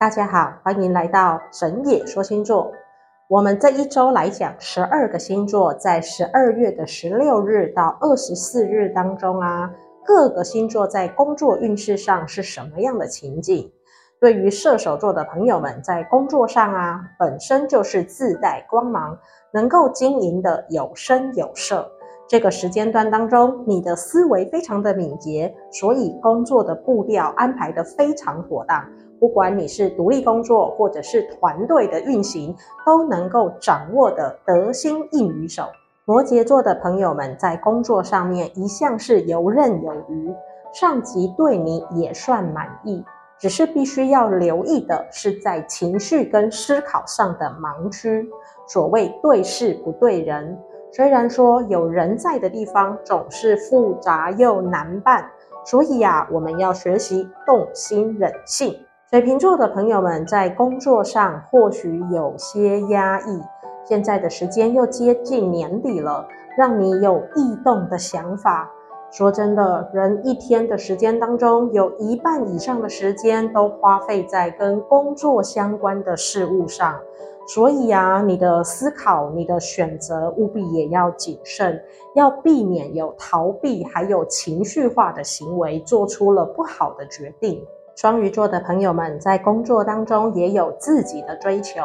大家好，欢迎来到神野说星座。我们这一周来讲十二个星座，在十二月的十六日到二十四日当中啊，各个星座在工作运势上是什么样的情景？对于射手座的朋友们，在工作上啊，本身就是自带光芒，能够经营的有声有色。这个时间段当中，你的思维非常的敏捷，所以工作的步调安排的非常妥当。不管你是独立工作，或者是团队的运行，都能够掌握得得心应手。摩羯座的朋友们在工作上面一向是游刃有余，上级对你也算满意，只是必须要留意的是在情绪跟思考上的盲区。所谓对事不对人，虽然说有人在的地方总是复杂又难办，所以呀，我们要学习动心忍性。水瓶座的朋友们在工作上或许有些压抑，现在的时间又接近年底了，让你有异动的想法。说真的，人一天的时间当中，有一半以上的时间都花费在跟工作相关的事物上，所以啊，你的思考、你的选择务必也要谨慎，要避免有逃避还有情绪化的行为，做出了不好的决定。双鱼座的朋友们在工作当中也有自己的追求，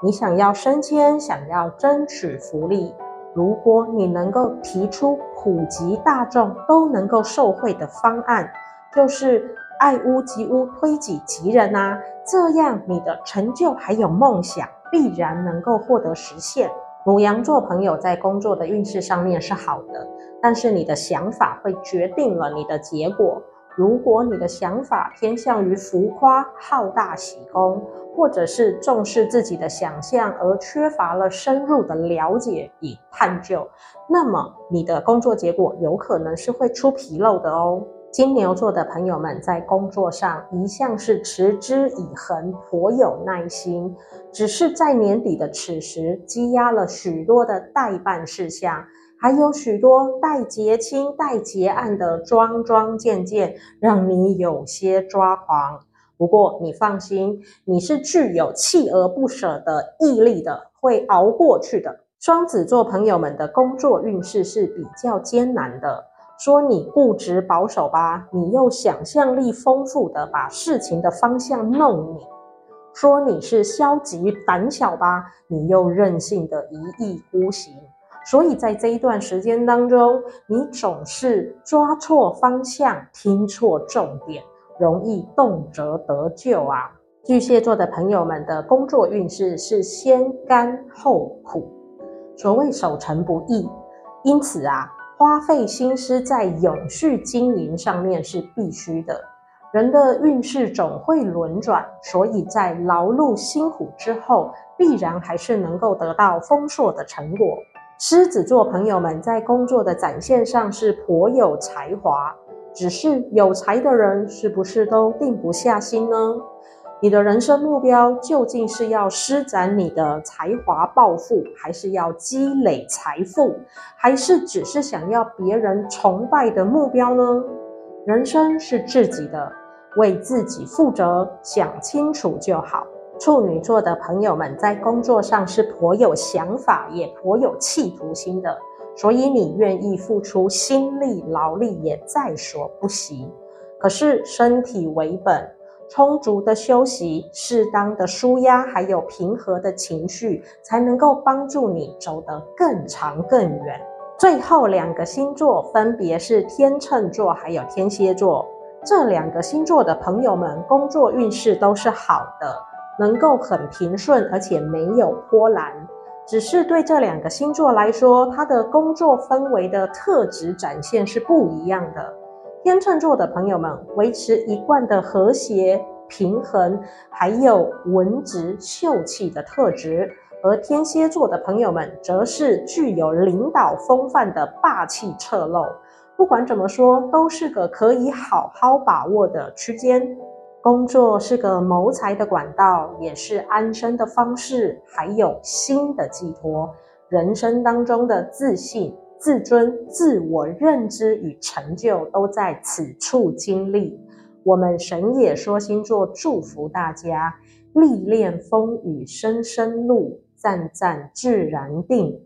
你想要升迁，想要争取福利。如果你能够提出普及大众都能够受惠的方案，就是爱屋及乌，推己及人啊，这样你的成就还有梦想必然能够获得实现。牡羊座朋友在工作的运势上面是好的，但是你的想法会决定了你的结果。如果你的想法偏向于浮夸、好大喜功，或者是重视自己的想象而缺乏了深入的了解与探究，那么你的工作结果有可能是会出纰漏的哦。金牛座的朋友们在工作上一向是持之以恒、颇有耐心，只是在年底的此时积压了许多的待办事项。还有许多待结清、待结案的桩桩件件，让你有些抓狂。不过你放心，你是具有锲而不舍的毅力的，会熬过去的。双子座朋友们的工作运势是比较艰难的。说你固执保守吧，你又想象力丰富的把事情的方向弄你；说你是消极胆小吧，你又任性的一意孤行。所以在这一段时间当中，你总是抓错方向，听错重点，容易动辄得咎啊。巨蟹座的朋友们的工作运势是先甘后苦，所谓守成不易，因此啊，花费心思在永续经营上面是必须的。人的运势总会轮转，所以在劳碌辛苦之后，必然还是能够得到丰硕的成果。狮子座朋友们在工作的展现上是颇有才华，只是有才的人是不是都定不下心呢？你的人生目标究竟是要施展你的才华暴富，还是要积累财富，还是只是想要别人崇拜的目标呢？人生是自己的，为自己负责，想清楚就好。处女座的朋友们在工作上是颇有想法，也颇有企图心的，所以你愿意付出心力劳力也在所不惜。可是身体为本，充足的休息、适当的舒压，还有平和的情绪，才能够帮助你走得更长更远。最后两个星座分别是天秤座还有天蝎座，这两个星座的朋友们工作运势都是好的。能够很平顺，而且没有波澜，只是对这两个星座来说，它的工作氛围的特质展现是不一样的。天秤座的朋友们维持一贯的和谐、平衡，还有文质秀气的特质，而天蝎座的朋友们则是具有领导风范的霸气侧漏。不管怎么说，都是个可以好好把握的区间。工作是个谋财的管道，也是安身的方式，还有心的寄托。人生当中的自信、自尊、自我认知与成就，都在此处经历。我们神野说星座祝福大家历练风雨声声路，赞赞自然定。